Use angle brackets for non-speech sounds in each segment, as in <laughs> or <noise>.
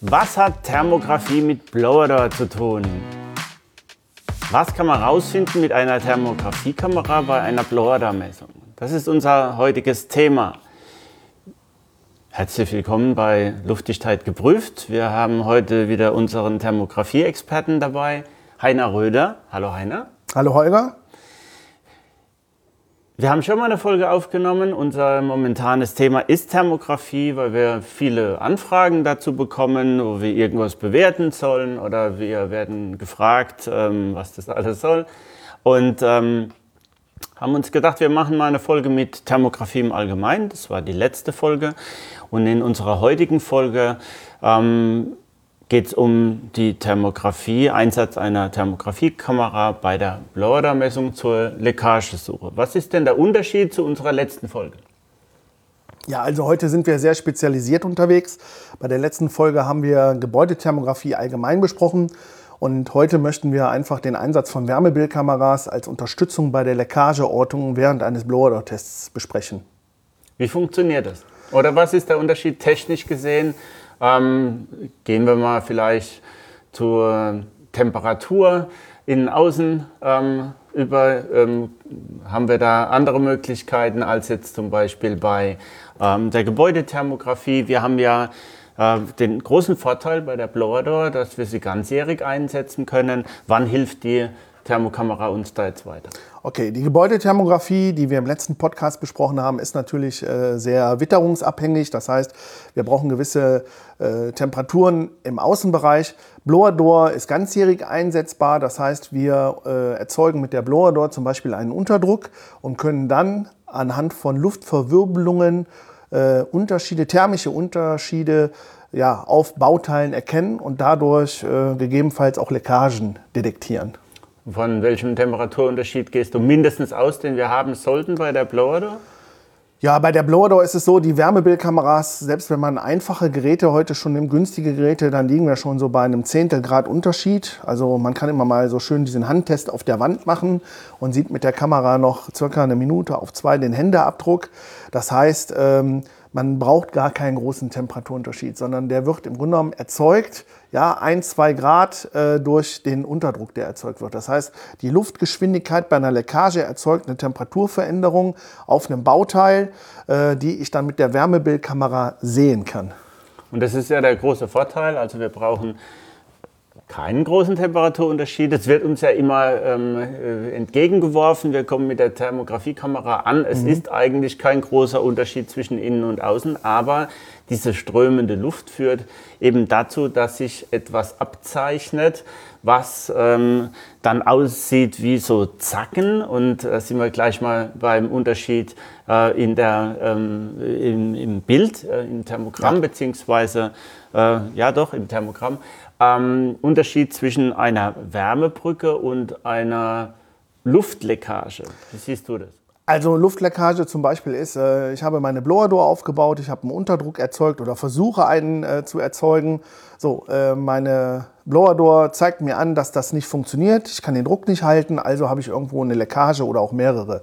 Was hat Thermografie mit Blower zu tun? Was kann man herausfinden mit einer Thermografiekamera bei einer Blower-Messung? Das ist unser heutiges Thema. Herzlich willkommen bei Luftdichtheit geprüft. Wir haben heute wieder unseren Thermografie-Experten dabei, Heiner Röder. Hallo Heiner. Hallo Holger. Wir haben schon mal eine Folge aufgenommen. Unser momentanes Thema ist Thermografie, weil wir viele Anfragen dazu bekommen, wo wir irgendwas bewerten sollen oder wir werden gefragt, ähm, was das alles soll. Und ähm, haben uns gedacht, wir machen mal eine Folge mit Thermografie im Allgemeinen. Das war die letzte Folge. Und in unserer heutigen Folge ähm, geht es um die Thermografie, Einsatz einer Thermografiekamera bei der Blower-Messung zur Leckagesuche. Was ist denn der Unterschied zu unserer letzten Folge? Ja, also heute sind wir sehr spezialisiert unterwegs. Bei der letzten Folge haben wir Gebäudethermografie allgemein besprochen. Und heute möchten wir einfach den Einsatz von Wärmebildkameras als Unterstützung bei der Leckageortung während eines Blower-Tests besprechen. Wie funktioniert das? Oder was ist der Unterschied technisch gesehen ähm, gehen wir mal vielleicht zur Temperatur innen außen ähm, über. Ähm, haben wir da andere Möglichkeiten als jetzt zum Beispiel bei ähm, der Gebäudethermografie? Wir haben ja äh, den großen Vorteil bei der Blower Door, dass wir sie ganzjährig einsetzen können. Wann hilft die Thermokamera uns da jetzt weiter? Okay, die Gebäudethermografie, die wir im letzten Podcast besprochen haben, ist natürlich äh, sehr witterungsabhängig. Das heißt, wir brauchen gewisse äh, Temperaturen im Außenbereich. Blower Door ist ganzjährig einsetzbar. Das heißt, wir äh, erzeugen mit der Blower Door zum Beispiel einen Unterdruck und können dann anhand von Luftverwirbelungen äh, Unterschiede, thermische Unterschiede ja, auf Bauteilen erkennen und dadurch äh, gegebenenfalls auch Leckagen detektieren. Von welchem Temperaturunterschied gehst du mindestens aus, den wir haben sollten bei der Blower Door? Ja, bei der Blower Door ist es so, die Wärmebildkameras, selbst wenn man einfache Geräte heute schon nimmt, günstige Geräte, dann liegen wir schon so bei einem Zehntel Grad Unterschied. Also man kann immer mal so schön diesen Handtest auf der Wand machen und sieht mit der Kamera noch circa eine Minute auf zwei den Händeabdruck. Das heißt, ähm, man braucht gar keinen großen Temperaturunterschied, sondern der wird im Grunde genommen erzeugt, ja, ein, zwei Grad äh, durch den Unterdruck, der erzeugt wird. Das heißt, die Luftgeschwindigkeit bei einer Leckage erzeugt eine Temperaturveränderung auf einem Bauteil, äh, die ich dann mit der Wärmebildkamera sehen kann. Und das ist ja der große Vorteil. Also wir brauchen keinen großen Temperaturunterschied. Es wird uns ja immer ähm, äh, entgegengeworfen. Wir kommen mit der Thermografiekamera an. Es mhm. ist eigentlich kein großer Unterschied zwischen innen und außen, aber diese strömende Luft führt eben dazu, dass sich etwas abzeichnet, was ähm, dann aussieht wie so Zacken. Und da äh, sind wir gleich mal beim Unterschied äh, in der, ähm, im, im, Bild, äh, im Thermogramm, ja. beziehungsweise, äh, ja doch, im Thermogramm. Ähm, Unterschied zwischen einer Wärmebrücke und einer Luftleckage. Wie siehst du das? Also Luftleckage zum Beispiel ist, äh, ich habe meine Blower Door aufgebaut, ich habe einen Unterdruck erzeugt oder versuche einen äh, zu erzeugen. So, äh, meine Blower Door zeigt mir an, dass das nicht funktioniert. Ich kann den Druck nicht halten, also habe ich irgendwo eine Leckage oder auch mehrere.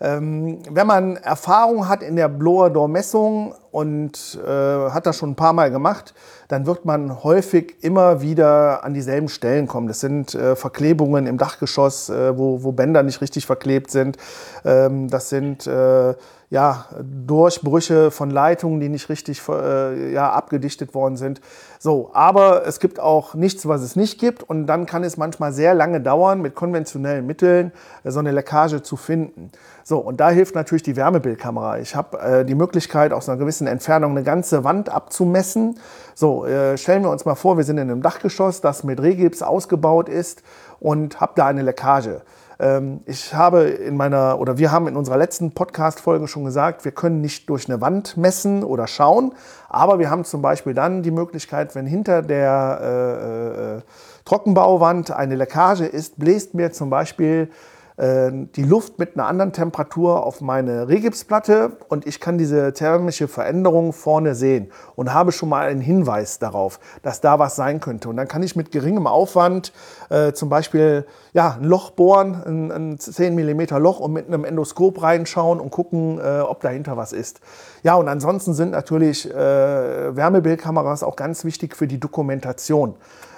Ähm, wenn man Erfahrung hat in der Blower Door Messung und äh, hat das schon ein paar Mal gemacht, dann wird man häufig immer wieder an dieselben Stellen kommen. Das sind äh, Verklebungen im Dachgeschoss, äh, wo, wo, Bänder nicht richtig verklebt sind. Ähm, das sind äh, ja, Durchbrüche von Leitungen, die nicht richtig äh, ja, abgedichtet worden sind. So, aber es gibt auch nichts, was es nicht gibt. Und dann kann es manchmal sehr lange dauern, mit konventionellen Mitteln äh, so eine Leckage zu finden. So, und da hilft natürlich die Wärmebildkamera. Ich habe die Möglichkeit, aus einer gewissen Entfernung eine ganze Wand abzumessen. So, äh, stellen wir uns mal vor, wir sind in einem Dachgeschoss, das mit Rehgips ausgebaut ist und habe da eine Leckage. Ähm, ich habe in meiner, oder wir haben in unserer letzten Podcast-Folge schon gesagt, wir können nicht durch eine Wand messen oder schauen, aber wir haben zum Beispiel dann die Möglichkeit, wenn hinter der äh, äh, Trockenbauwand eine Leckage ist, bläst mir zum Beispiel die Luft mit einer anderen Temperatur auf meine Regipsplatte und ich kann diese thermische Veränderung vorne sehen und habe schon mal einen Hinweis darauf, dass da was sein könnte. Und dann kann ich mit geringem Aufwand äh, zum Beispiel ja, ein Loch bohren, ein, ein 10 mm Loch und mit einem Endoskop reinschauen und gucken, äh, ob dahinter was ist. Ja, und ansonsten sind natürlich äh, Wärmebildkameras auch ganz wichtig für die Dokumentation.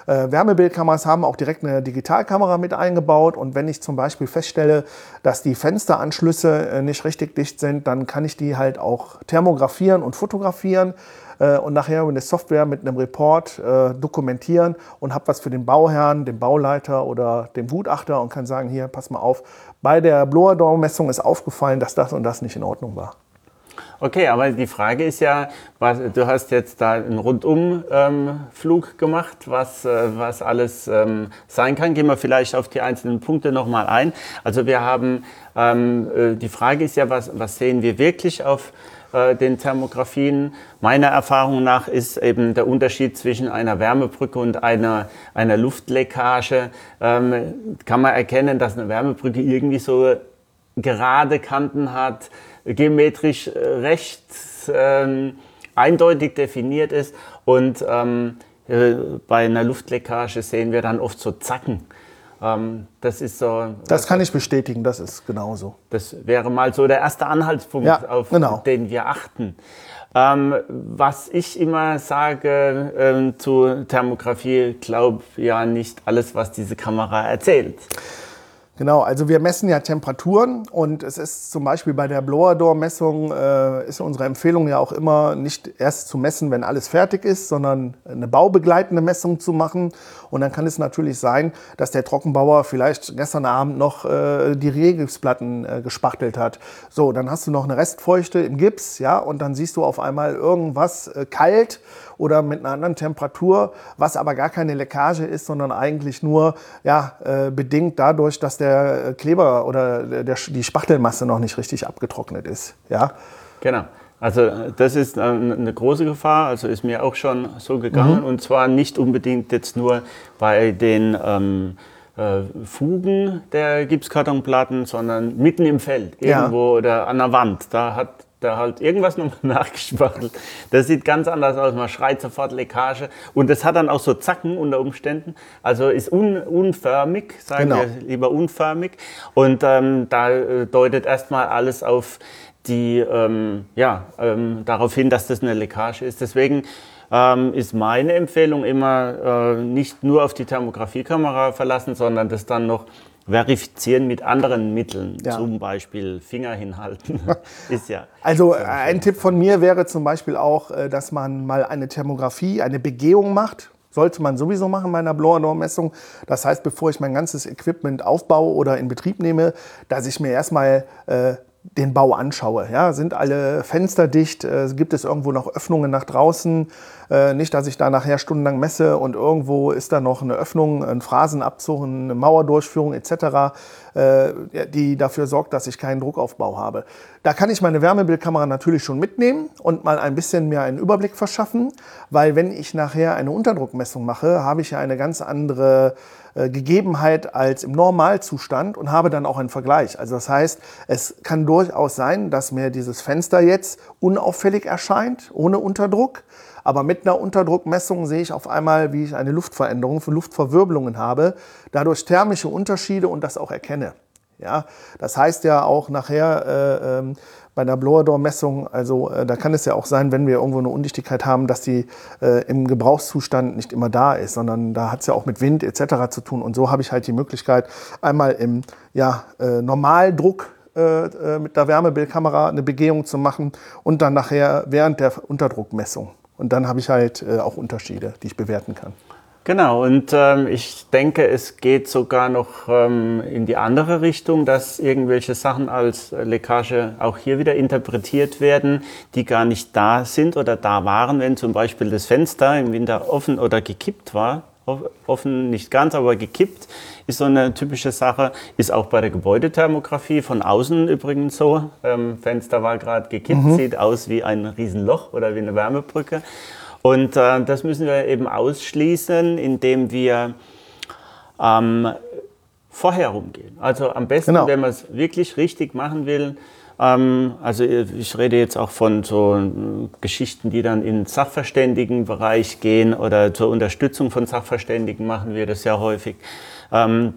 Äh, Wärmebildkameras haben auch direkt eine Digitalkamera mit eingebaut und wenn ich zum Beispiel feststelle, dass die Fensteranschlüsse äh, nicht richtig dicht sind, dann kann ich die halt auch thermografieren und fotografieren äh, und nachher mit der Software mit einem Report äh, dokumentieren und habe was für den Bauherrn, den Bauleiter oder den Gutachter und kann sagen, hier, pass mal auf, bei der Blower-Door-Messung ist aufgefallen, dass das und das nicht in Ordnung war. Okay, aber die Frage ist ja, was, du hast jetzt da einen Rundumflug ähm, gemacht, was, äh, was alles ähm, sein kann. Gehen wir vielleicht auf die einzelnen Punkte nochmal ein. Also wir haben, ähm, äh, die Frage ist ja, was, was sehen wir wirklich auf äh, den Thermografien? Meiner Erfahrung nach ist eben der Unterschied zwischen einer Wärmebrücke und einer, einer Luftleckage, ähm, kann man erkennen, dass eine Wärmebrücke irgendwie so gerade Kanten hat, geometrisch äh, recht ähm, eindeutig definiert ist. Und ähm, äh, bei einer Luftleckage sehen wir dann oft so Zacken. Ähm, das ist so. Das kann ich bestätigen, das ist genauso. Das wäre mal so der erste Anhaltspunkt, ja, auf genau. den wir achten. Ähm, was ich immer sage ähm, zu Thermografie, glaub ja nicht alles, was diese Kamera erzählt. Genau, also wir messen ja Temperaturen und es ist zum Beispiel bei der Blower-Door-Messung äh, ist unsere Empfehlung ja auch immer nicht erst zu messen, wenn alles fertig ist, sondern eine baubegleitende Messung zu machen. Und dann kann es natürlich sein, dass der Trockenbauer vielleicht gestern Abend noch äh, die Regipsplatten äh, gespachtelt hat. So, dann hast du noch eine Restfeuchte im Gips, ja, und dann siehst du auf einmal irgendwas äh, kalt oder mit einer anderen Temperatur, was aber gar keine Leckage ist, sondern eigentlich nur ja, äh, bedingt dadurch, dass der Kleber oder der, die Spachtelmasse noch nicht richtig abgetrocknet ist. Ja? Genau. Also das ist eine große Gefahr, also ist mir auch schon so gegangen mhm. und zwar nicht unbedingt jetzt nur bei den ähm, äh, Fugen der Gipskartonplatten, sondern mitten im Feld, irgendwo ja. oder an der Wand. Da hat da halt irgendwas nochmal <laughs> nachgespachtelt. Das sieht ganz anders aus. Man schreit sofort Leckage. Und das hat dann auch so Zacken unter Umständen. Also ist un, unförmig, sagen genau. wir lieber unförmig. Und ähm, da äh, deutet erstmal alles auf die, ähm, ja, ähm, darauf hin, dass das eine Leckage ist. Deswegen ähm, ist meine Empfehlung immer äh, nicht nur auf die Thermografiekamera verlassen, sondern das dann noch verifizieren mit anderen Mitteln, ja. zum Beispiel Finger hinhalten. <laughs> ist ja. Also äh, ein Tipp von mir wäre zum Beispiel auch, äh, dass man mal eine Thermografie, eine Begehung macht. Sollte man sowieso machen bei einer Blower-Door-Messung. Das heißt, bevor ich mein ganzes Equipment aufbaue oder in Betrieb nehme, dass ich mir erstmal äh, den Bau anschaue. Ja, sind alle Fenster dicht? Äh, gibt es irgendwo noch Öffnungen nach draußen? Äh, nicht, dass ich da nachher stundenlang messe und irgendwo ist da noch eine Öffnung, ein Phrasenabzug, eine Mauerdurchführung etc., äh, die dafür sorgt, dass ich keinen Druckaufbau habe. Da kann ich meine Wärmebildkamera natürlich schon mitnehmen und mal ein bisschen mir einen Überblick verschaffen, weil wenn ich nachher eine Unterdruckmessung mache, habe ich ja eine ganz andere Gegebenheit als im Normalzustand und habe dann auch einen Vergleich. Also das heißt, es kann durchaus sein, dass mir dieses Fenster jetzt unauffällig erscheint, ohne Unterdruck. Aber mit einer Unterdruckmessung sehe ich auf einmal, wie ich eine Luftveränderung für Luftverwirbelungen habe, dadurch thermische Unterschiede und das auch erkenne. Ja, das heißt ja auch nachher äh, ähm, bei einer Blower-Door-Messung, also äh, da kann es ja auch sein, wenn wir irgendwo eine Undichtigkeit haben, dass die äh, im Gebrauchszustand nicht immer da ist, sondern da hat es ja auch mit Wind etc. zu tun. Und so habe ich halt die Möglichkeit, einmal im ja, äh, Normaldruck äh, äh, mit der Wärmebildkamera eine Begehung zu machen und dann nachher während der Unterdruckmessung. Und dann habe ich halt äh, auch Unterschiede, die ich bewerten kann. Genau, und ähm, ich denke, es geht sogar noch ähm, in die andere Richtung, dass irgendwelche Sachen als Leckage auch hier wieder interpretiert werden, die gar nicht da sind oder da waren, wenn zum Beispiel das Fenster im Winter offen oder gekippt war. Offen nicht ganz, aber gekippt ist so eine typische Sache. Ist auch bei der Gebäudethermografie von außen übrigens so. Ähm, Fenster war gerade gekippt, mhm. sieht aus wie ein Riesenloch oder wie eine Wärmebrücke. Und äh, das müssen wir eben ausschließen, indem wir ähm, vorher rumgehen. Also am besten, Genau. wenn man es wirklich richtig machen will. Ähm, also ich rede jetzt auch von so äh, Geschichten, die dann in den Sachverständigenbereich gehen oder zur Unterstützung von Sachverständigen machen wir das ja häufig. Ähm,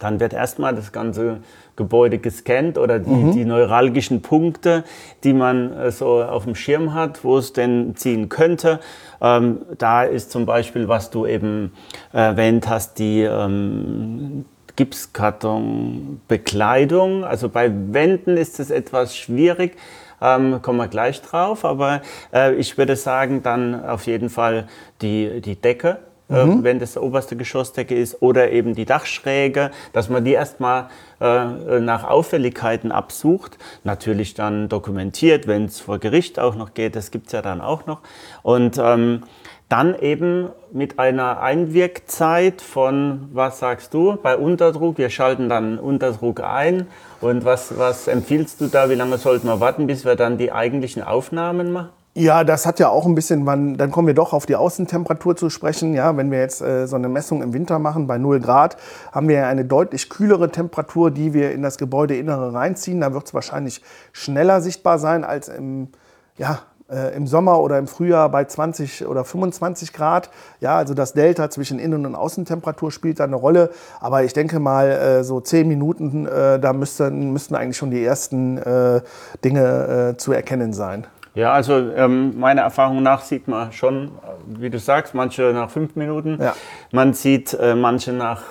dann wird erstmal das ganze Gebäude gescannt oder die, die neuralgischen Punkte, die man äh, so auf dem Schirm hat, wo es denn ziehen könnte. Ähm, da ist zum Beispiel, was du eben erwähnt hast, die ähm, Gipskartonbekleidung. Also bei Wänden ist es etwas schwierig. Ähm, kommen wir gleich drauf, aber äh, ich würde sagen, dann auf jeden Fall die, die Decke, äh, wenn das oberste Geschossdecke ist, oder eben die Dachschräge, dass man die erstmal äh, nach Auffälligkeiten absucht. Natürlich dann dokumentiert, wenn es vor Gericht auch noch geht, das gibt es ja dann auch noch. Und ähm, dann eben mit einer Einwirkzeit von, was sagst du, bei Unterdruck, wir schalten dann Unterdruck ein. Und was, was empfiehlst du da, wie lange sollten wir warten, bis wir dann die eigentlichen Aufnahmen machen? Ja, das hat ja auch ein bisschen, wann, dann kommen wir doch auf die Außentemperatur zu sprechen. Ja, wenn wir jetzt äh, so eine Messung im Winter machen bei 0 Grad, haben wir ja eine deutlich kühlere Temperatur, die wir in das Gebäudeinnere reinziehen. Da wird es wahrscheinlich schneller sichtbar sein als im, ja, äh, im Sommer oder im Frühjahr bei 20 oder 25 Grad. Ja, also das Delta zwischen Innen- und Außentemperatur spielt da eine Rolle. Aber ich denke mal, äh, so 10 Minuten, äh, da müssten, müssten eigentlich schon die ersten äh, Dinge äh, zu erkennen sein. Ja, also ähm, meiner Erfahrung nach sieht man schon, wie du sagst, manche nach fünf Minuten. Ja. Man sieht äh, manche nach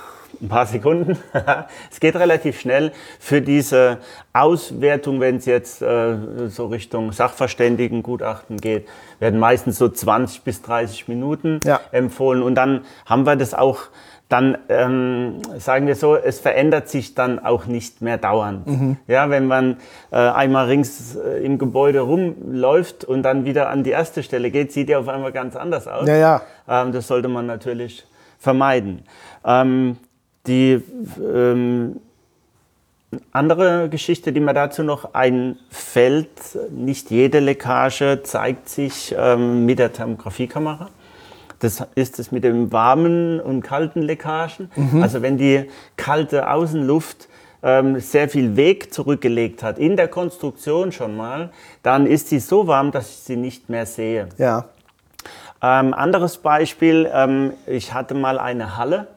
ein paar Sekunden. <laughs> es geht relativ schnell. Für diese Auswertung, wenn es jetzt äh, so Richtung Sachverständigengutachten geht, werden meistens so 20 bis 30 Minuten Ja. empfohlen. Und dann haben wir das auch dann ähm, sagen wir so, es verändert sich dann auch nicht mehr dauernd. Mhm. Ja, wenn man äh, einmal rings äh, im Gebäude rumläuft und dann wieder an die erste Stelle geht, sieht er auf einmal ganz anders aus. Ja, ja. Ähm, das sollte man natürlich vermeiden. Ähm, die ähm, andere Geschichte, die mir dazu noch einfällt, nicht jede Leckage zeigt sich ähm, mit der Thermografiekamera. Das ist es mit den warmen und kalten Leckagen. Also wenn die kalte Außenluft ähm, sehr viel Weg zurückgelegt hat, in der Konstruktion schon mal, dann ist sie so warm, dass ich sie nicht mehr sehe. Ja. Ähm, anderes Beispiel, ähm, ich hatte mal eine Halle,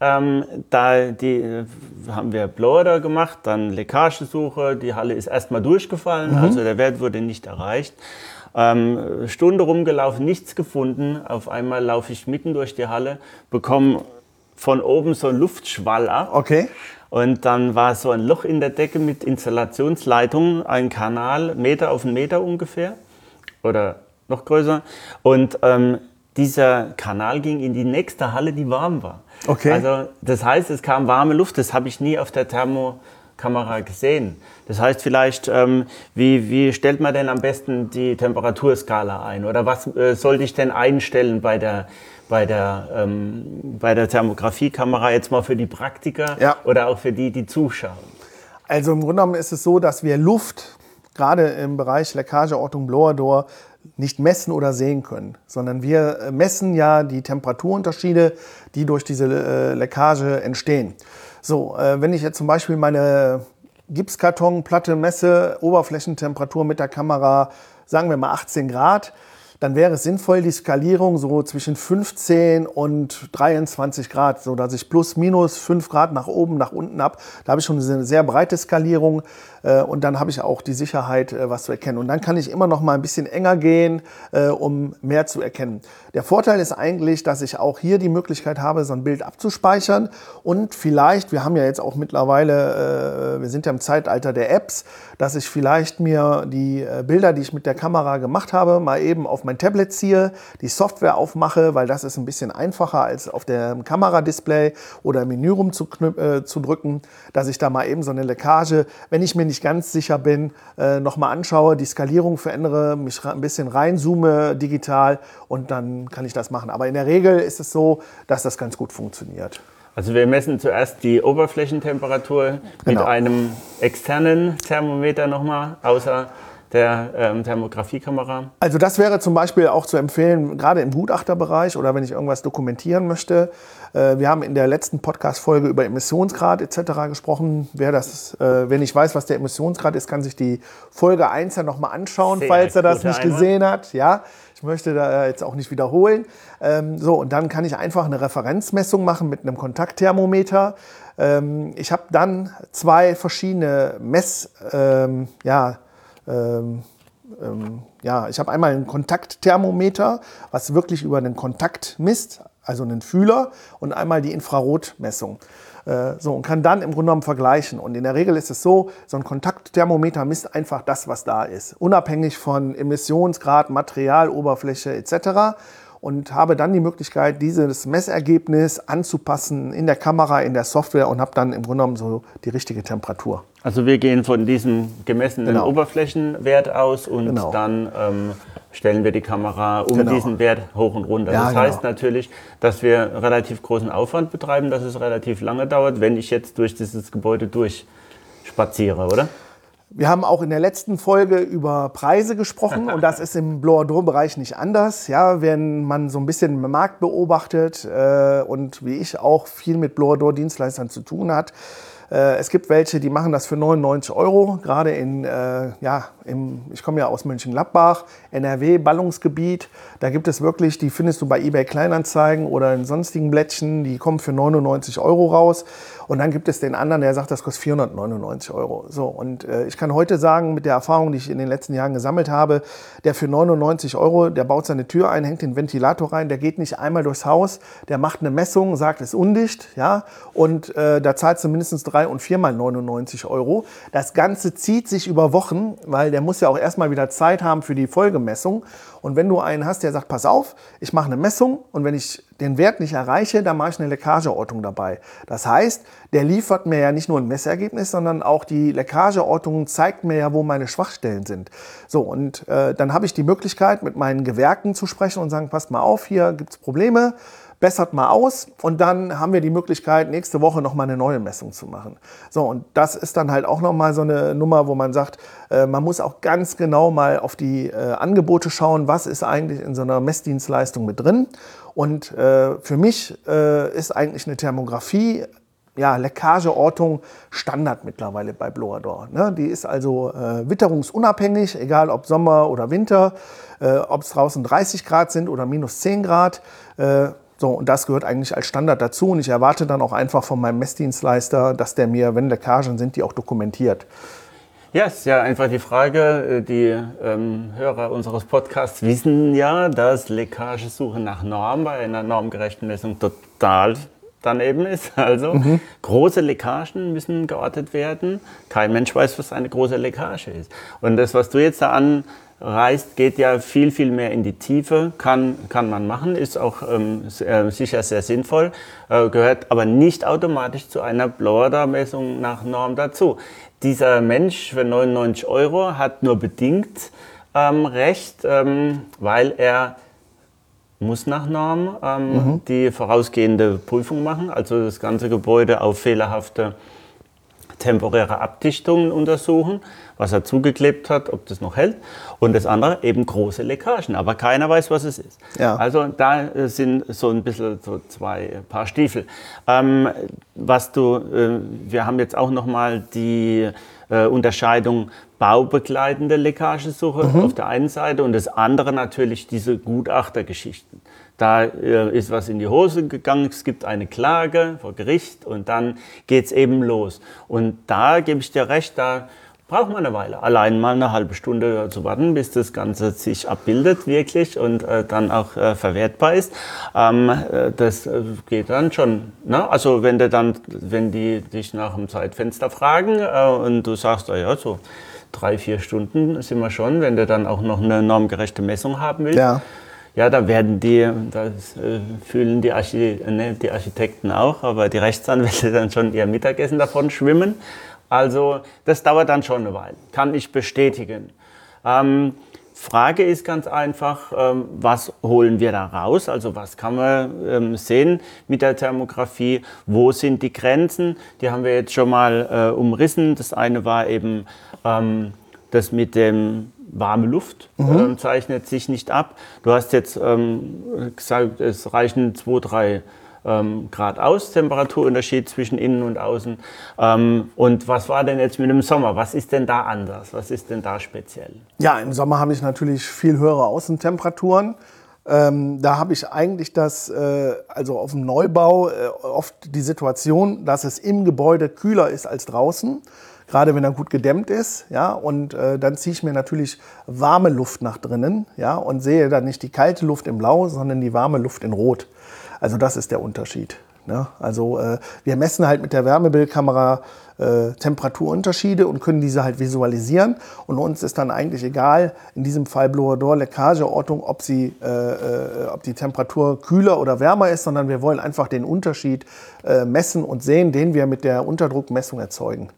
ähm, da die, äh, haben wir Blower gemacht, dann Leckagesuche, die Halle ist erstmal durchgefallen, also der Wert wurde nicht erreicht. Ähm, Stunde rumgelaufen, nichts gefunden. Auf einmal laufe ich mitten durch die Halle, bekomme von oben so einen Luftschwall ab. Okay. Und dann war so ein Loch in der Decke mit Installationsleitung, ein Kanal, Meter auf einen Meter ungefähr oder noch größer. Und ähm, dieser Kanal ging in die nächste Halle, die warm war. Okay. Also das heißt, es kam warme Luft, das habe ich nie auf der Thermokamera gesehen. Das heißt vielleicht, ähm, wie, wie stellt man denn am besten die Temperaturskala ein? Oder was äh, sollte ich denn einstellen bei der, bei der, ähm, bei der Thermografiekamera jetzt mal für die Praktiker Ja. oder auch für die, die zuschauen? Also im Grunde genommen ist es so, dass wir Luft gerade im Bereich Leckageortung Blower Door nicht messen oder sehen können, sondern wir äh, messen ja die Temperaturunterschiede, die durch diese äh, Leckage entstehen. So, äh, wenn ich jetzt zum Beispiel meine Gipskartonplatte messe, Oberflächentemperatur mit der Kamera, sagen wir mal 18 Grad, dann wäre es sinnvoll, die Skalierung so zwischen 15 und 23 Grad, so dass ich plus minus 5 Grad nach oben, nach unten ab. Da habe ich schon eine sehr breite Skalierung äh, und dann habe ich auch die Sicherheit, äh, was zu erkennen. Und dann kann ich immer noch mal ein bisschen enger gehen, äh, um mehr zu erkennen. Der Vorteil ist eigentlich, dass ich auch hier die Möglichkeit habe, so ein Bild abzuspeichern und vielleicht, wir haben ja jetzt auch mittlerweile, wir sind ja im Zeitalter der Apps, dass ich vielleicht mir die Bilder, die ich mit der Kamera gemacht habe, mal eben auf mein Tablet ziehe, die Software aufmache, weil das ist ein bisschen einfacher als auf dem Kameradisplay oder im Menü rumzuknüp- äh, zu drücken, dass ich da mal eben so eine Leckage, wenn ich mir nicht ganz sicher bin, äh, nochmal anschaue, die Skalierung verändere, mich ein bisschen reinzoome digital und dann kann ich das machen. Aber in der Regel ist es so, dass das ganz gut funktioniert. Also wir messen zuerst die Oberflächentemperatur mit Genau. einem externen Thermometer nochmal, außer der ähm, Thermografiekamera? Also das wäre zum Beispiel auch zu empfehlen, gerade im Gutachterbereich oder wenn ich irgendwas dokumentieren möchte. Äh, wir haben in der letzten Podcast-Folge über Emissionsgrad etc. gesprochen. Wer, das, äh, wer nicht weiß, was der Emissionsgrad ist, kann sich die Folge 1 ja nochmal anschauen, Sehr falls er das nicht Einwand. gesehen hat. Ja, ich möchte da jetzt auch nicht wiederholen. Ähm, so, und dann kann ich einfach eine Referenzmessung machen mit einem Kontaktthermometer. Ähm, ich habe dann zwei verschiedene Mess, ähm, ja, ähm, ähm, ja, ich habe einmal ein Kontaktthermometer, was wirklich über einen Kontakt misst, also einen Fühler, und einmal die Infrarotmessung. Äh, so, und kann dann im Grunde genommen vergleichen. Und in der Regel ist es so, so ein Kontaktthermometer misst einfach das, was da ist, unabhängig von Emissionsgrad, Material, Oberfläche etc und habe dann die Möglichkeit, dieses Messergebnis anzupassen in der Kamera, in der Software und habe dann im Grunde genommen so die richtige Temperatur. Also wir gehen von diesem gemessenen genau. Oberflächenwert aus und genau. dann ähm, stellen wir die Kamera um genau. diesen Wert hoch und runter. Ja, das heißt genau. natürlich, dass wir relativ großen Aufwand betreiben, dass es relativ lange dauert, wenn ich jetzt durch dieses Gebäude durchspaziere, oder? Wir haben auch in der letzten Folge über Preise gesprochen und das ist im Blower-Bereich nicht anders. Ja, wenn man so ein bisschen den Markt beobachtet äh, und wie ich auch viel mit Blower-Dienstleistern zu tun hat, es gibt welche, die machen das für 99 Euro, gerade in, äh, ja, im, ich komme ja aus Mönchengladbach, NRW, Ballungsgebiet. Da gibt es wirklich, die findest du bei eBay Kleinanzeigen oder in sonstigen Blättchen, die kommen für 99 Euro raus. Und dann gibt es den anderen, der sagt, das kostet 499 Euro. So, und äh, ich kann heute sagen, mit der Erfahrung, die ich in den letzten Jahren gesammelt habe, der für 99 Euro, der baut seine Tür ein, hängt den Ventilator rein, der geht nicht einmal durchs Haus, der macht eine Messung, sagt, es ist undicht, ja, und äh, da zahlst du mindestens drei und viermal 99 Euro. Das Ganze zieht sich über Wochen, weil der muss ja auch erstmal wieder Zeit haben für die Folgemessung. Und wenn du einen hast, der sagt, pass auf, ich mache eine Messung und wenn ich den Wert nicht erreiche, dann mache ich eine Leckageortung dabei. Das heißt, der liefert mir ja nicht nur ein Messergebnis, sondern auch die Leckageortung zeigt mir ja, wo meine Schwachstellen sind. So, und äh, dann habe ich die Möglichkeit, mit meinen Gewerken zu sprechen und sagen, passt mal auf, hier gibt es Probleme bessert mal aus und dann haben wir die Möglichkeit, nächste Woche nochmal eine neue Messung zu machen. So, und das ist dann halt auch nochmal so eine Nummer, wo man sagt, äh, man muss auch ganz genau mal auf die äh, Angebote schauen, was ist eigentlich in so einer Messdienstleistung mit drin. Und äh, für mich äh, ist eigentlich eine Thermografie ja, Leckageortung Standard mittlerweile bei Blower Ne? Die ist also äh, witterungsunabhängig, egal ob Sommer oder Winter, äh, ob es draußen 30 Grad sind oder minus 10 Grad. Äh, so, und das gehört eigentlich als Standard dazu. Und ich erwarte dann auch einfach von meinem Messdienstleister, dass der mir, wenn Leckagen sind, die auch dokumentiert. Ja, ist ja einfach die Frage. Äh, die ähm, Hörer unseres Podcasts wissen ja, dass Leckagesuche nach Norm bei einer normgerechten Messung total daneben ist. <laughs> Also mhm. große Leckagen müssen geortet werden. Kein Mensch weiß, was eine große Leckage ist. Und das, was du jetzt da an reist, geht ja viel, viel mehr in die Tiefe, kann, kann man machen, ist auch ähm, sehr, sicher sehr sinnvoll, äh, gehört aber nicht automatisch zu einer Blower-Messung nach Norm dazu. Dieser Mensch für 99 Euro hat nur bedingt ähm, Recht, ähm, weil er muss nach Norm ähm, mhm. die vorausgehende Prüfung machen, also das ganze Gebäude auf fehlerhafte temporäre Abdichtungen untersuchen was er zugeklebt hat, ob das noch hält. Und das andere eben große Leckagen, aber keiner weiß, was es ist. Ja. Also da äh, sind so ein bisschen so zwei Paar Stiefel. Ähm, was du, äh, wir haben jetzt auch noch mal die äh, Unterscheidung baubegleitende Leckagesuche mhm. auf der einen Seite und das andere natürlich diese Gutachtergeschichten. Da äh, ist was in die Hose gegangen, es gibt eine Klage vor Gericht und dann geht es eben los. Und da gebe ich dir recht, da braucht man eine Weile. Allein mal eine halbe Stunde zu warten, bis das Ganze sich abbildet wirklich und äh, dann auch äh, verwertbar ist. Ähm, äh, das äh, geht dann schon. Ne? Also wenn du dann, wenn die dich nach dem Zeitfenster fragen äh, und du sagst, ja, so drei, vier Stunden sind wir schon, wenn du dann auch noch eine normgerechte Messung haben willst. Ja. Ja, da werden die, das äh, fühlen die, Archi ne, die Architekten auch, aber die Rechtsanwälte <laughs> dann schon ihr Mittagessen davon schwimmen. Also das dauert dann schon eine Weile, kann ich bestätigen. Ähm, Frage ist ganz einfach, ähm, was holen wir da raus? Also was kann man ähm, sehen mit der Thermografie? Wo sind die Grenzen? Die haben wir jetzt schon mal äh, umrissen. Das eine war eben ähm, das mit dem warme Luft ähm, zeichnet sich nicht ab. Du hast jetzt gesagt, es reichen zwei, drei ähm, Grad aus, Temperaturunterschied zwischen innen und außen. Ähm, und was war denn jetzt mit dem Sommer? Was ist denn da anders? Was ist denn da speziell? Ja, im Sommer habe ich natürlich viel höhere Außentemperaturen. Ähm, da habe ich eigentlich das, äh, also auf dem Neubau, äh, oft die Situation, dass es im Gebäude kühler ist als draußen. Gerade wenn er gut gedämmt ist, ja, und äh, dann ziehe ich mir natürlich warme Luft nach drinnen, ja, und sehe dann nicht die kalte Luft in Blau, sondern die warme Luft in Rot. Also das ist der Unterschied. Ne? Also äh, wir messen halt mit der Wärmebildkamera äh, Temperaturunterschiede und können diese halt visualisieren. Und uns ist dann eigentlich egal, in diesem Fall Blower Door Leckageortung, ob, sie, äh, äh, ob die Temperatur kühler oder wärmer ist, sondern wir wollen einfach den Unterschied äh, messen und sehen, den wir mit der Unterdruckmessung erzeugen.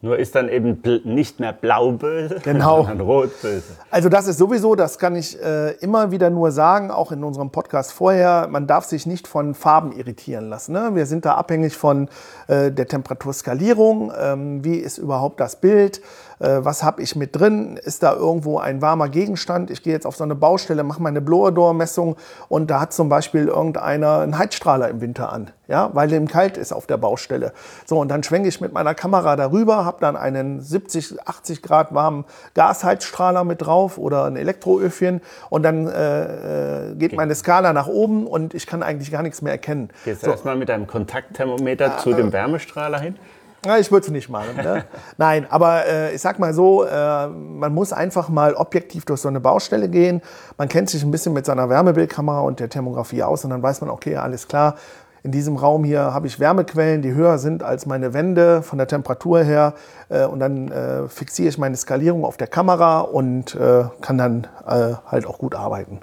Nur ist dann eben nicht mehr blau böse, <laughs> genau. sondern rot böse. Also das ist sowieso, das kann ich äh, immer wieder nur sagen, auch in unserem Podcast vorher, man darf sich nicht von Farben irritieren lassen. Ne? Wir sind da abhängig von äh, der Temperaturskalierung, ähm, wie ist überhaupt das Bild, was habe ich mit drin, ist da irgendwo ein warmer Gegenstand. Ich gehe jetzt auf so eine Baustelle, mache meine Blower-Door-Messung und da hat zum Beispiel irgendeiner einen Heizstrahler im Winter an, ja, weil dem kalt ist auf der Baustelle. So, und dann schwenke ich mit meiner Kamera darüber, habe dann einen 70, 80 Grad warmen Gasheizstrahler mit drauf oder ein Elektroöfchen und dann äh, äh geht meine Skala nach oben und ich kann eigentlich gar nichts mehr erkennen. Gehst du so. erstmal mit einem Kontaktthermometer ja, zu dem Wärmestrahler hin? Ja, ich würde es nicht machen. Ne? <laughs> Nein, aber äh, ich sag mal so, äh, man muss einfach mal objektiv durch so eine Baustelle gehen. Man kennt sich ein bisschen mit seiner Wärmebildkamera und der Thermografie aus und dann weiß man, okay, alles klar. In diesem Raum hier habe ich Wärmequellen, die höher sind als meine Wände von der Temperatur her. Äh, und dann äh, fixiere ich meine Skalierung auf der Kamera und äh, kann dann halt auch gut arbeiten.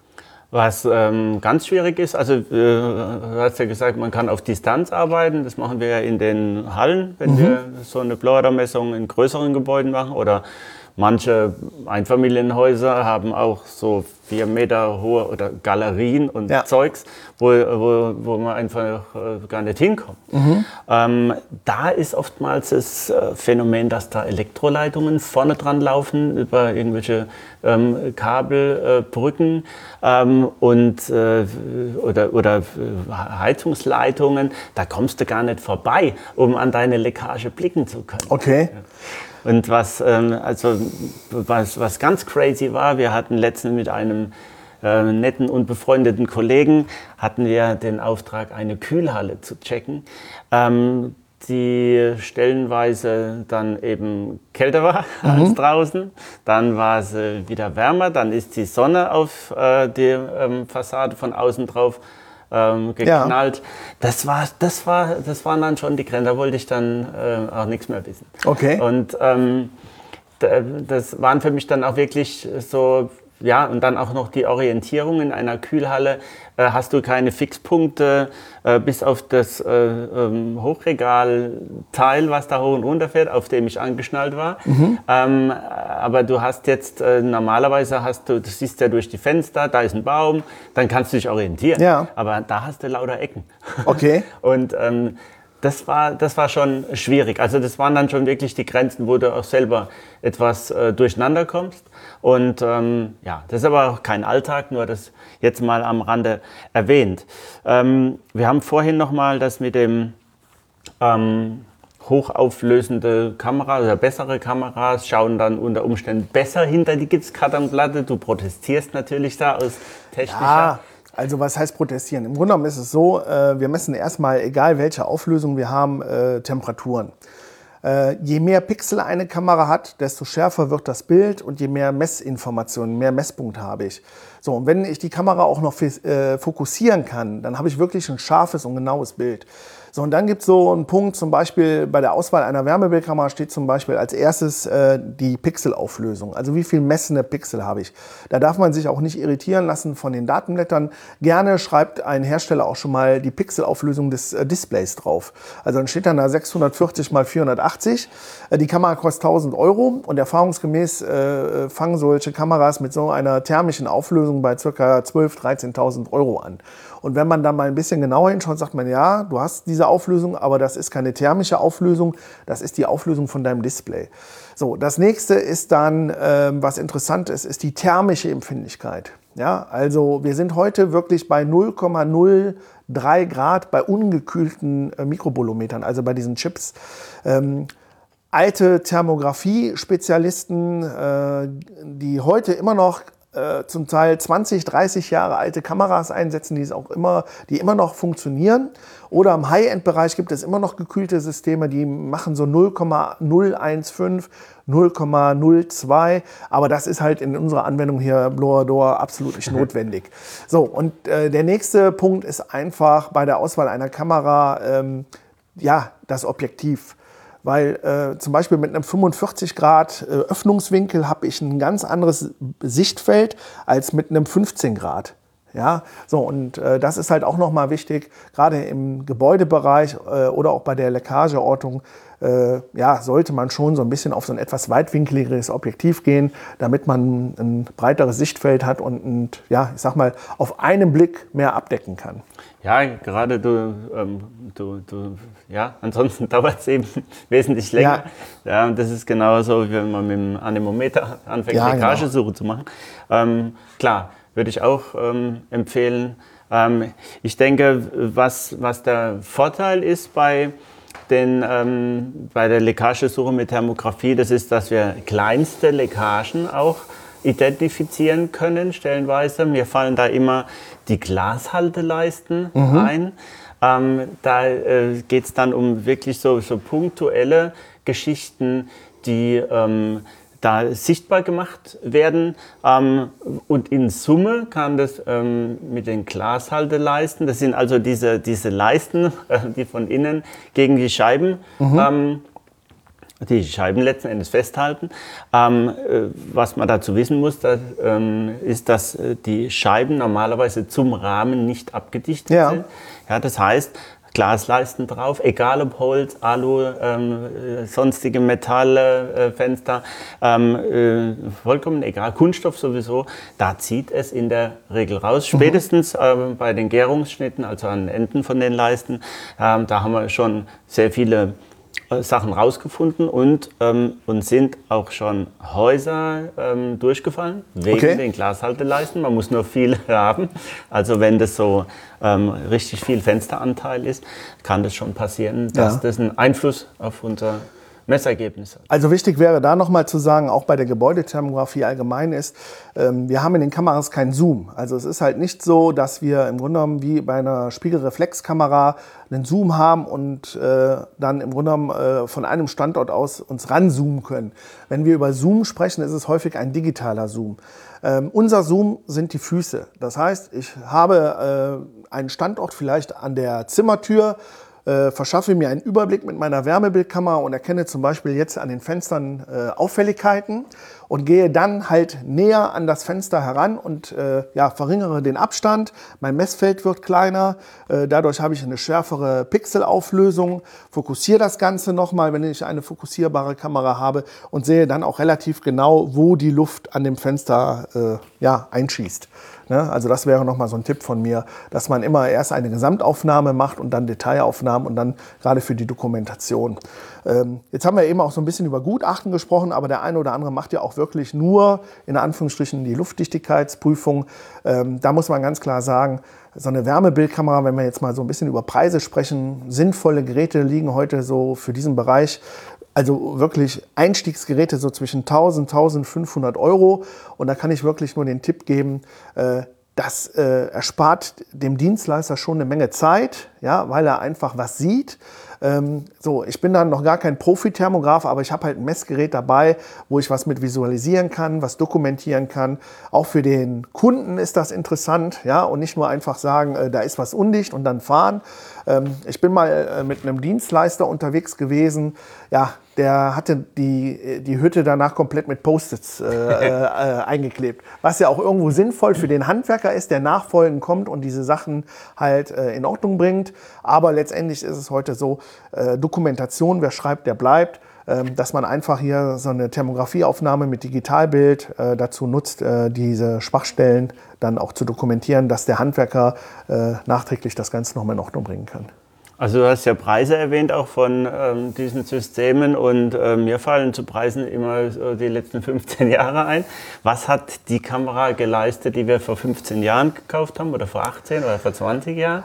Was ähm, ganz schwierig ist, also äh, du hast ja gesagt, man kann auf Distanz arbeiten. Das machen wir ja in den Hallen, wenn mhm. wir so eine Blower-Messung in größeren Gebäuden machen. Oder Manche Einfamilienhäuser haben auch so vier Meter hohe oder Galerien und ja. Zeugs, wo, wo, wo man einfach äh, gar nicht hinkommt. Mhm. Ähm, da ist oftmals das äh, Phänomen, dass da Elektroleitungen vorne dran laufen über irgendwelche ähm, Kabelbrücken äh, ähm, und, äh, oder, oder äh, Heizungsleitungen. Da kommst du gar nicht vorbei, um an deine Leckage blicken zu können. Okay. Ja. Und was, ähm, also, was, was ganz crazy war, wir hatten letztens mit einem äh, netten und befreundeten Kollegen, hatten wir den Auftrag, eine Kühlhalle zu checken. Ähm, die stellenweise dann eben kälter war <laughs> mhm. als draußen. Dann war es wieder wärmer, dann ist die Sonne auf äh, die ähm, Fassade von außen drauf ähm, geknallt. Ja. Das, war, das, war, das waren dann schon die Grenzen. Da wollte ich dann äh, auch nichts mehr wissen. Okay. Und ähm, das waren für mich dann auch wirklich so ja, und dann auch noch die Orientierung in einer Kühlhalle. Äh, hast du keine Fixpunkte, äh, bis auf das äh, ähm, Hochregalteil, was da hoch und runter fährt, auf dem ich angeschnallt war. Mhm. Ähm, aber du hast jetzt, äh, normalerweise hast du, du siehst ja durch die Fenster, da ist ein Baum, dann kannst du dich orientieren. Ja. Aber da hast du lauter Ecken. Okay. <laughs> und ähm, das war, das war schon schwierig. Also das waren dann schon wirklich die Grenzen, wo du auch selber etwas äh, durcheinander kommst. Und ähm, ja, das ist aber auch kein Alltag, nur das jetzt mal am Rande erwähnt. Ähm, wir haben vorhin nochmal das mit dem ähm, hochauflösende Kamera oder bessere Kameras schauen dann unter Umständen besser hinter die Gipskartonplatte. Du protestierst natürlich da aus technischer ja. Also was heißt protestieren? Im Grunde genommen ist es so, äh, wir messen erstmal, egal welche Auflösung wir haben, äh, Temperaturen. Äh, je mehr Pixel eine Kamera hat, desto schärfer wird das Bild und je mehr Messinformationen, mehr Messpunkte habe ich. So, und wenn ich die Kamera auch noch fokussieren kann, dann habe ich wirklich ein scharfes und genaues Bild. So, und dann gibt es so einen Punkt, zum Beispiel bei der Auswahl einer Wärmebildkamera steht zum Beispiel als erstes äh, die Pixelauflösung. Also wie viel messende Pixel habe ich. Da darf man sich auch nicht irritieren lassen von den Datenblättern. Gerne schreibt ein Hersteller auch schon mal die Pixelauflösung des äh, Displays drauf. Also dann steht dann da 640 mal 480. Äh, die Kamera kostet 1000 Euro und erfahrungsgemäß äh, fangen solche Kameras mit so einer thermischen Auflösung bei ca. 12.000, 13.000 Euro an. Und wenn man dann mal ein bisschen genauer hinschaut, sagt man, ja, du hast diese Auflösung, aber das ist keine thermische Auflösung, das ist die Auflösung von deinem Display. So, das nächste ist dann, ähm, was interessant ist, ist die thermische Empfindlichkeit. Ja, also wir sind heute wirklich bei 0,03 Grad bei ungekühlten äh, Mikrobolometern, also bei diesen Chips. Ähm, alte Thermografie-Spezialisten, äh, die heute immer noch äh, zum Teil 20, 30 Jahre alte Kameras einsetzen, die, es auch immer, die immer noch funktionieren. Oder im High-End-Bereich gibt es immer noch gekühlte Systeme, die machen so 0,015, 0,02. Aber das ist halt in unserer Anwendung hier Blower Door absolut nicht <laughs> notwendig. So, und äh, der nächste Punkt ist einfach bei der Auswahl einer Kamera, ähm, ja, das Objektiv. Weil äh, zum Beispiel mit einem 45 Grad äh, Öffnungswinkel habe ich ein ganz anderes Sichtfeld als mit einem 15 Grad. Ja, so und äh, das ist halt auch nochmal wichtig, gerade im Gebäudebereich äh, oder auch bei der Leckageortung, äh, ja, sollte man schon so ein bisschen auf so ein etwas weitwinkligeres Objektiv gehen, damit man ein breiteres Sichtfeld hat und, und ja, ich sag mal, auf einen Blick mehr abdecken kann. Ja, gerade du, ähm, du, du, ja, <laughs> ansonsten dauert es eben <laughs> wesentlich länger. Ja. ja, und das ist genauso, wie wenn man mit dem Anemometer <laughs> anfängt, ja, Leckagesuche genau. zu machen. Ähm, klar, würde ich auch ähm, empfehlen. Ähm, ich denke, was, was der Vorteil ist bei, den, ähm, bei der Leckagesuche mit Thermografie, das ist, dass wir kleinste Leckagen auch identifizieren können, stellenweise. Mir fallen da immer die Glashalteleisten mhm. ein. Ähm, da äh, geht es dann um wirklich so, so punktuelle Geschichten, die ähm, da sichtbar gemacht werden. Ähm, und in Summe kann das ähm, mit den Glashalteleisten, das sind also diese, diese Leisten, äh, <laughs> die von innen gegen die Scheiben mhm. ähm, die Scheiben letzten Endes festhalten. Ähm, äh, was man dazu wissen muss, das, ähm, ist, dass äh, die Scheiben normalerweise zum Rahmen nicht abgedichtet ja. sind. Ja, das heißt, Glasleisten drauf, egal ob Holz, Alu, ähm, äh, sonstige Metalle, äh, Fenster, ähm, äh, vollkommen egal, Kunststoff sowieso, da zieht es in der Regel raus. Mhm. Spätestens äh, bei den Gärungsschnitten, also an Enden von den Leisten, ähm, da haben wir schon sehr viele Sachen rausgefunden und, ähm, und sind auch schon Häuser ähm, durchgefallen wegen okay. den Glashalteleisten. Man muss nur viel <laughs> haben. Also wenn das so ähm, richtig viel Fensteranteil ist, kann das schon passieren, dass ja. das einen Einfluss auf unser Messergebnisse. Also wichtig wäre da nochmal zu sagen, auch bei der Gebäudethermografie allgemein ist, ähm, wir haben in den Kameras keinen Zoom. Also es ist halt nicht so, dass wir im Grunde genommen wie bei einer Spiegelreflexkamera einen Zoom haben und äh, dann im Grunde genommen äh, von einem Standort aus uns ranzoomen können. Wenn wir über Zoom sprechen, ist es häufig ein digitaler Zoom. Ähm, unser Zoom sind die Füße. Das heißt, ich habe äh, einen Standort vielleicht an der Zimmertür, äh, verschaffe mir einen Überblick mit meiner Wärmebildkamera und erkenne zum Beispiel jetzt an den Fenstern äh, Auffälligkeiten und gehe dann halt näher an das Fenster heran und äh, ja, verringere den Abstand. Mein Messfeld wird kleiner, äh, dadurch habe ich eine schärfere Pixelauflösung, fokussiere das Ganze nochmal, wenn ich eine fokussierbare Kamera habe und sehe dann auch relativ genau, wo die Luft an dem Fenster äh, ja, einschießt. Ne? Also das wäre nochmal so ein Tipp von mir, dass man immer erst eine Gesamtaufnahme macht und dann Detailaufnahmen und dann gerade für die Dokumentation. Ähm, jetzt haben wir eben auch so ein bisschen über Gutachten gesprochen, aber der eine oder andere macht ja auch wirklich nur in Anführungsstrichen die Luftdichtigkeitsprüfung. Ähm, da muss man ganz klar sagen, so eine Wärmebildkamera, wenn wir jetzt mal so ein bisschen über Preise sprechen, sinnvolle Geräte liegen heute so für diesen Bereich also wirklich Einstiegsgeräte so zwischen 1000, 1500 Euro. Und da kann ich wirklich nur den Tipp geben, äh, das äh, erspart dem Dienstleister schon eine Menge Zeit, ja, weil er einfach was sieht. Ähm, so, ich bin dann noch gar kein Profi-Thermograph, aber ich habe halt ein Messgerät dabei, wo ich was mit visualisieren kann, was dokumentieren kann. Auch für den Kunden ist das interessant, ja, und nicht nur einfach sagen, äh, da ist was undicht und dann fahren. Ähm, ich bin mal äh, mit einem Dienstleister unterwegs gewesen, ja, der hatte die, die Hütte danach komplett mit Post-its äh, <laughs> äh, eingeklebt. Was ja auch irgendwo sinnvoll für den Handwerker ist, der nachfolgend kommt und diese Sachen halt äh, in Ordnung bringt. Aber letztendlich ist es heute so, äh, Dokumentation, wer schreibt, der bleibt. Ähm, dass man einfach hier so eine Thermografieaufnahme mit Digitalbild äh, dazu nutzt, äh, diese Schwachstellen dann auch zu dokumentieren, dass der Handwerker nachträglich das Ganze nochmal in Ordnung bringen kann. Also du hast ja Preise erwähnt auch von ähm, diesen Systemen und äh, mir fallen zu Preisen immer so die letzten 15 <laughs> Jahre ein. Was hat die Kamera geleistet, die wir vor 15 Jahren gekauft haben oder vor 18 oder vor 20 Jahren?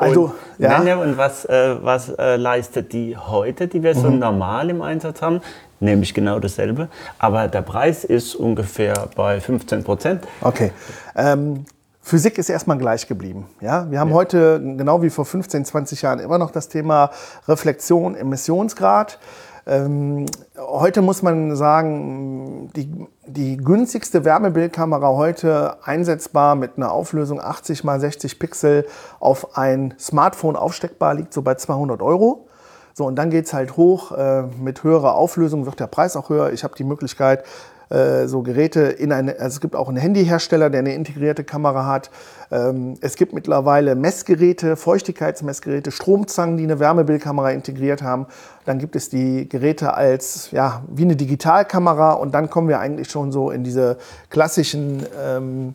Also, und, ja. Und was, äh, was äh, leistet die heute, die wir so Mhm. normal im Einsatz haben? Nämlich genau dasselbe. Aber der Preis ist ungefähr bei 15 Prozent. Okay. Ähm, Physik ist erstmal gleich geblieben. Ja? Wir haben heute, genau wie vor 15, 20 Jahren, immer noch das Thema Reflexion, Emissionsgrad. Ähm, heute muss man sagen, die, die günstigste Wärmebildkamera heute einsetzbar mit einer Auflösung 80 x 60 Pixel auf ein Smartphone aufsteckbar liegt so bei 200 Euro. So, und dann geht es halt hoch. Äh, mit höherer Auflösung wird der Preis auch höher. Ich habe die Möglichkeit, äh, so Geräte in eine, also es gibt auch einen Handyhersteller, der eine integrierte Kamera hat. Ähm, es gibt mittlerweile Messgeräte, Feuchtigkeitsmessgeräte, Stromzangen, die eine Wärmebildkamera integriert haben. Dann gibt es die Geräte als, ja, wie eine Digitalkamera und dann kommen wir eigentlich schon so in diese klassischen, ähm,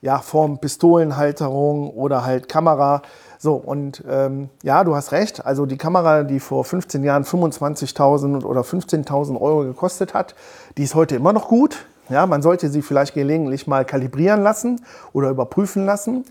ja, Form Pistolenhalterung oder halt Kamera. So, und ähm, ja, du hast recht. Also die Kamera, die vor 15 Jahren 25.000 oder 15.000 Euro gekostet hat, die ist heute immer noch gut. Ja, man sollte sie vielleicht gelegentlich mal kalibrieren lassen oder überprüfen lassen.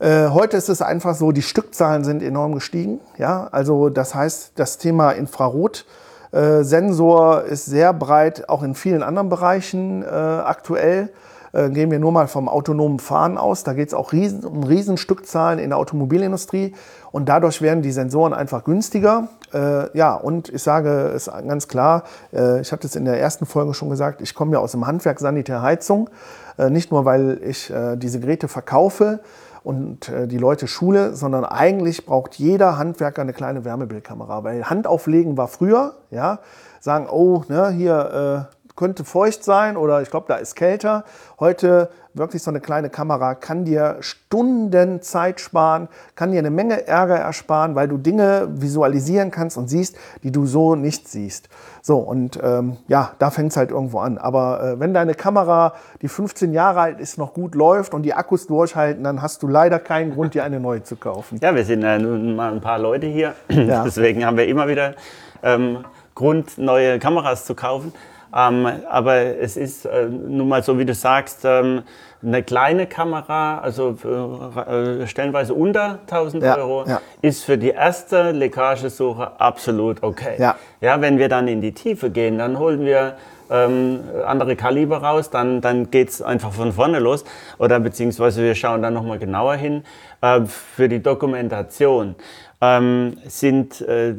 Äh, heute ist es einfach so, die Stückzahlen sind enorm gestiegen. Ja, also das heißt, das Thema Infrarot äh, Sensor ist sehr breit, auch in vielen anderen Bereichen äh, aktuell. Äh, gehen wir nur mal vom autonomen Fahren aus. Da geht es auch riesen, um Riesenstückzahlen in der Automobilindustrie. Und dadurch werden die Sensoren einfach günstiger. Äh, ja, und ich sage es ganz klar, äh, ich hatte es in der ersten Folge schon gesagt, ich komme ja aus dem Handwerk Sanitärheizung. Äh, nicht nur, weil ich äh, diese Geräte verkaufe, und die Leute schule, sondern eigentlich braucht jeder Handwerker eine kleine Wärmebildkamera, weil Handauflegen war früher, ja, sagen, oh, ne, hier äh, könnte feucht sein oder ich glaube, da ist kälter. Heute wirklich so eine kleine Kamera kann dir Stunden Zeit sparen, kann dir eine Menge Ärger ersparen, weil du Dinge visualisieren kannst und siehst, die du so nicht siehst. So, und ähm, ja, da fängt es halt irgendwo an. Aber äh, wenn deine Kamera, die 15 Jahre alt ist, noch gut läuft und die Akkus durchhalten, dann hast du leider keinen Grund, dir eine neue zu kaufen. Ja, wir sind ja nun mal ein paar Leute hier. Ja. <laughs> Deswegen haben wir immer wieder ähm, Grund, neue Kameras zu kaufen. Ähm, aber es ist äh, nun mal so, wie du sagst, ähm, eine kleine Kamera, also für, äh, stellenweise unter 1000 Ja, Euro, ja. ist für die erste Leckagesuche absolut okay. Ja. Ja, wenn wir dann in die Tiefe gehen, dann holen wir ähm, andere Kaliber raus, dann, dann geht's einfach von vorne los. Oder beziehungsweise wir schauen dann nochmal genauer hin. Äh, für die Dokumentation ähm, sind äh,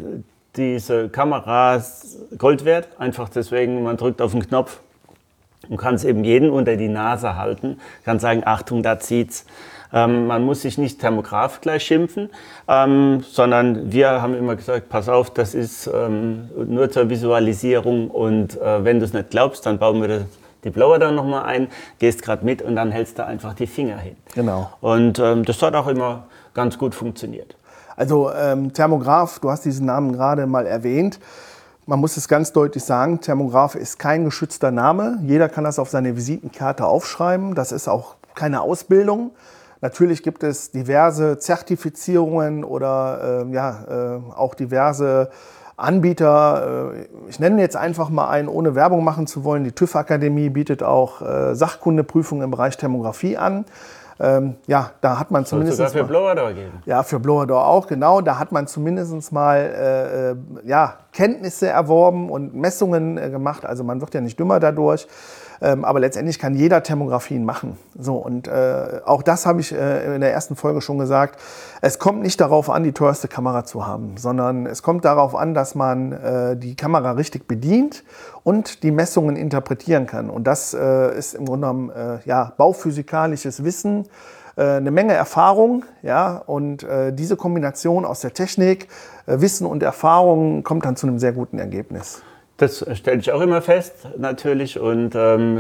diese Kameras Gold wert. Einfach deswegen, man drückt auf den Knopf und kann es eben jeden unter die Nase halten, kann sagen, Achtung, da zieht's. Ähm, man muss sich nicht Thermograph gleich schimpfen, ähm, sondern wir haben immer gesagt, pass auf, das ist ähm, nur zur Visualisierung und äh, wenn du es nicht glaubst, dann bauen wir das, die Blower dann nochmal ein, gehst gerade mit und dann hältst du einfach die Finger hin. Genau. Und ähm, das hat auch immer ganz gut funktioniert. Also ähm, Thermograph, du hast diesen Namen gerade mal erwähnt. Man muss es ganz deutlich sagen, Thermograph ist kein geschützter Name. Jeder kann das auf seine Visitenkarte aufschreiben. Das ist auch keine Ausbildung. Natürlich gibt es diverse Zertifizierungen oder äh, ja, äh, auch diverse Anbieter. Äh, ich nenne jetzt einfach mal einen, ohne Werbung machen zu wollen. Die TÜV-Akademie bietet auch äh, Sachkundeprüfungen im Bereich Thermografie an. Ähm, ja, da hat man zumindest sogar für Blower geben. ja, für Blower auch, genau. Da hat man zumindest mal äh, äh, ja, Kenntnisse erworben und Messungen äh, gemacht. Also man wird ja nicht dümmer dadurch. Ähm, aber letztendlich kann jeder Thermografien machen. So, und äh, auch das habe ich äh, in der ersten Folge schon gesagt. Es kommt nicht darauf an, die teuerste Kamera zu haben, sondern es kommt darauf an, dass man äh, die Kamera richtig bedient und die Messungen interpretieren kann. Und das äh, ist im Grunde genommen äh, ja, bauphysikalisches Wissen, äh, eine Menge Erfahrung, ja, und äh, diese Kombination aus der Technik, äh, Wissen und Erfahrung kommt dann zu einem sehr guten Ergebnis. Das stelle ich auch immer fest, natürlich. Und ähm,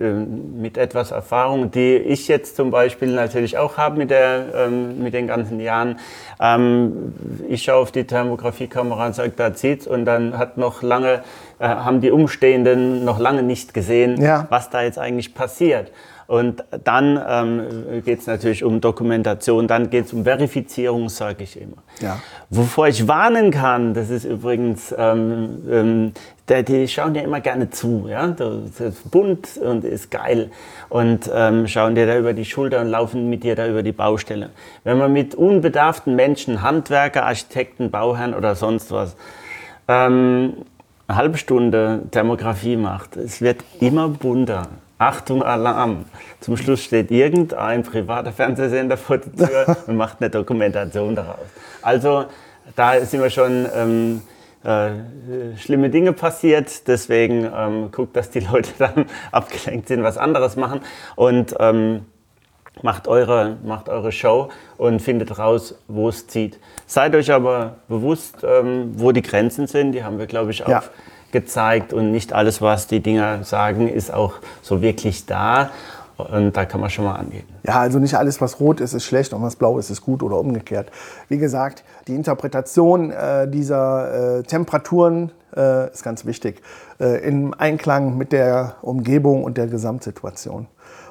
ähm, mit etwas Erfahrung, die ich jetzt zum Beispiel natürlich auch habe mit, der, ähm, mit den ganzen Jahren. Ähm, ich schaue auf die Thermografiekamera und sage, da zieht's. Und dann hat noch lange, äh, haben die Umstehenden noch lange nicht gesehen, Ja. was da jetzt eigentlich passiert. Und dann ähm, geht es natürlich um Dokumentation, dann geht es um Verifizierung, sage ich immer. Ja. Wovor ich warnen kann, das ist übrigens, ähm, ähm, die, die schauen ja immer gerne zu. Ja? Das ist bunt und ist geil. Und ähm, schauen dir da über die Schulter und laufen mit dir da über die Baustelle. Wenn man mit unbedarften Menschen, Handwerker, Architekten, Bauherren oder sonst was, ähm, eine halbe Stunde Thermografie macht, es wird immer bunter. Achtung, Alarm. Zum Schluss steht irgendein privater Fernsehsender vor der Tür <laughs> und macht eine Dokumentation daraus. Also da sind wir schon ähm, äh, schlimme Dinge passiert. Deswegen ähm, guckt, dass die Leute <laughs> dann abgelenkt sind, was anderes machen. Und ähm, macht eure, macht eure Show und findet raus, wo es zieht. Seid euch aber bewusst, ähm, wo die Grenzen sind. Die haben wir, glaube ich, auch Ja. Gezeigt. Und nicht alles, was die Dinger sagen, ist auch so wirklich da. Und da kann man schon mal angehen. Ja, also nicht alles, was rot ist, ist schlecht und was blau ist, ist gut oder umgekehrt. Wie gesagt, die Interpretation äh, dieser äh, Temperaturen äh, ist ganz wichtig. Äh, Im Einklang mit der Umgebung und der Gesamtsituation.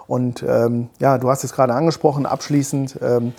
Und ähm, ja, du hast es gerade angesprochen, abschließend. Ähm, äh,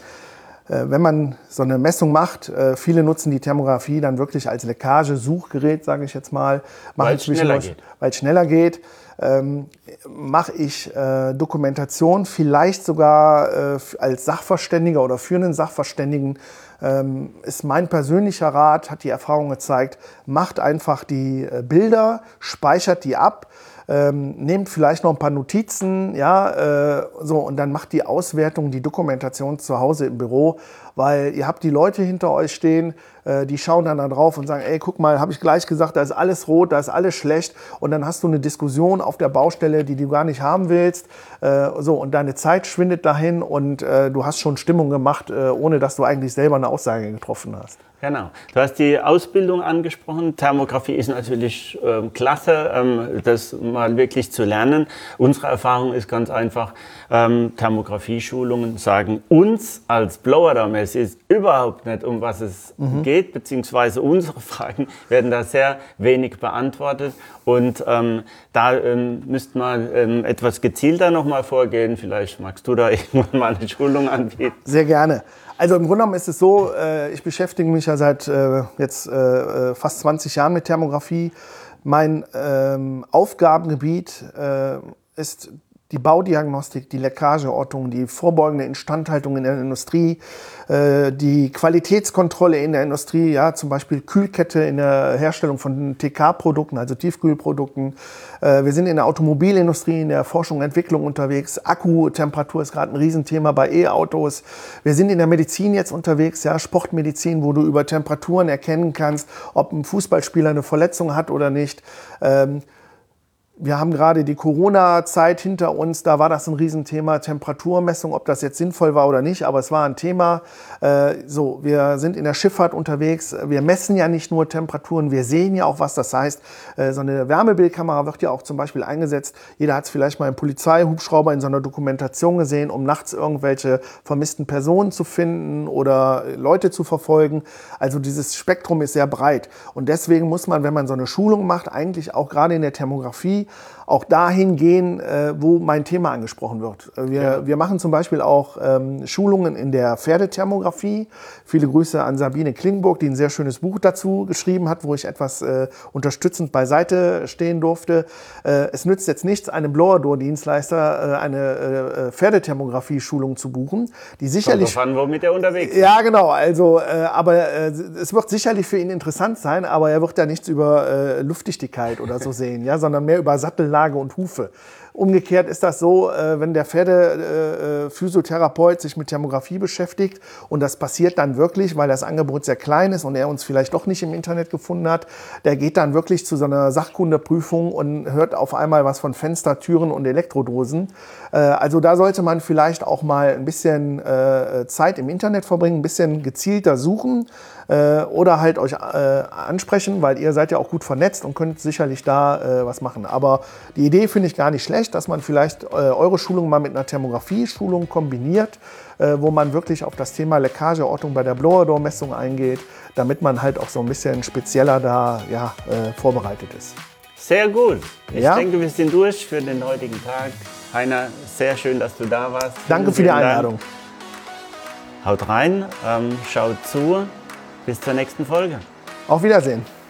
wenn man so eine Messung macht, äh, viele nutzen die Thermografie dann wirklich als Leckage-Suchgerät, sage ich jetzt mal. Weil es schneller zwischendurch- geht. weil es schneller geht. Ähm, mache ich äh, Dokumentation vielleicht sogar äh, als Sachverständiger oder für einen Sachverständigen ähm, ist mein persönlicher Rat, hat die Erfahrung gezeigt, macht einfach die äh, Bilder, speichert die ab, ähm, nehmt vielleicht noch ein paar Notizen, ja, äh, so und dann macht die Auswertung, die Dokumentation zu Hause im Büro, weil ihr habt die Leute hinter euch stehen, äh, die schauen dann da drauf und sagen, ey, guck mal, habe ich gleich gesagt, da ist alles rot, da ist alles schlecht und dann hast du eine Diskussion auf der Baustelle, die du gar nicht haben willst, äh, so und deine Zeit schwindet dahin und äh, du hast schon Stimmung gemacht, ohne dass du eigentlich selber eine Aussage getroffen hast. Genau. Du hast die Ausbildung angesprochen. Thermografie ist natürlich ähm, klasse, ähm, das mal wirklich zu lernen. Unsere Erfahrung ist ganz einfach, ähm, Thermografie-Schulungen sagen uns als Blower Dome, es ist überhaupt nicht, um was es geht, beziehungsweise unsere <laughs> Fragen werden da sehr wenig beantwortet. Und ähm, da ähm, müsste man ähm, etwas gezielter nochmal vorgehen. Vielleicht magst du da <laughs> irgendwann mal eine Schulung anbieten. Sehr gerne. Also im Grunde genommen ist es so, äh, ich beschäftige mich ja seit äh, jetzt äh, äh, fast 20 Jahren mit Thermografie. Mein ähm, Aufgabengebiet äh, ist die Baudiagnostik, die Leckageortung, die vorbeugende Instandhaltung in der Industrie, äh, die Qualitätskontrolle in der Industrie, ja, zum Beispiel Kühlkette in der Herstellung von TK-Produkten, also Tiefkühlprodukten. Äh, wir sind in der Automobilindustrie, in der Forschung und Entwicklung unterwegs. Akkutemperatur ist gerade ein Riesenthema bei E-Autos. Wir sind in der Medizin jetzt unterwegs, ja, Sportmedizin, wo du über Temperaturen erkennen kannst, ob ein Fußballspieler eine Verletzung hat oder nicht. Ähm, wir haben gerade die Corona-Zeit hinter uns, da war das ein Riesenthema, Temperaturmessung, ob das jetzt sinnvoll war oder nicht, aber es war ein Thema. Äh, so, wir sind in der Schifffahrt unterwegs, wir messen ja nicht nur Temperaturen, wir sehen ja auch, was das heißt. Äh, so eine Wärmebildkamera wird ja auch zum Beispiel eingesetzt. Jeder hat es vielleicht mal im Polizeihubschrauber in so einer Dokumentation gesehen, um nachts irgendwelche vermissten Personen zu finden oder Leute zu verfolgen. Also dieses Spektrum ist sehr breit. Und deswegen muss man, wenn man so eine Schulung macht, eigentlich auch gerade in der Thermografie, Merci. Auch dahin gehen, äh, wo mein Thema angesprochen wird. Äh, Wir, wir machen zum Beispiel auch ähm, Schulungen in der Pferdethermografie. Viele Grüße an Sabine Klingburg, die ein sehr schönes Buch dazu geschrieben hat, wo ich etwas äh, unterstützend beiseite stehen durfte. Äh, es nützt jetzt nichts, einem Blower-Door-Dienstleister äh, eine Pferdethermografie-Schulung zu buchen, die sicherlich Kommt womit er unterwegs ist. ja, genau. Also, aber es wird sicherlich für ihn interessant sein, aber er wird da nichts über Luftdichtigkeit oder so <laughs> sehen, ja, sondern mehr über Sattellage und Hufe. Umgekehrt ist das so, äh, wenn der Pferdephysiotherapeut äh, Physiotherapeut sich mit Thermografie beschäftigt und das passiert dann wirklich, weil das Angebot sehr klein ist und er uns vielleicht doch nicht im Internet gefunden hat, der geht dann wirklich zu so Sachkundeprüfung und hört auf einmal was von Fenster, Türen und Elektrodosen. Äh, also da sollte man vielleicht auch mal ein bisschen äh, Zeit im Internet verbringen, ein bisschen gezielter suchen äh, oder halt euch äh, ansprechen, weil ihr seid ja auch gut vernetzt und könnt sicherlich da äh, was machen. Aber die Idee finde ich gar nicht schlecht, dass man vielleicht äh, eure Schulung mal mit einer Thermografie-Schulung kombiniert, äh, wo man wirklich auf das Thema Leckageortung bei der Blower-Door-Messung eingeht, damit man halt auch so ein bisschen spezieller da ja, äh, vorbereitet ist. Sehr gut. Ich Ja. denke, wir sind durch für den heutigen Tag. Heiner, sehr schön, dass du da warst. Danke Vielen, für die Dank. Einladung. Haut rein, ähm, schaut zu. Bis zur nächsten Folge. Auf Wiedersehen.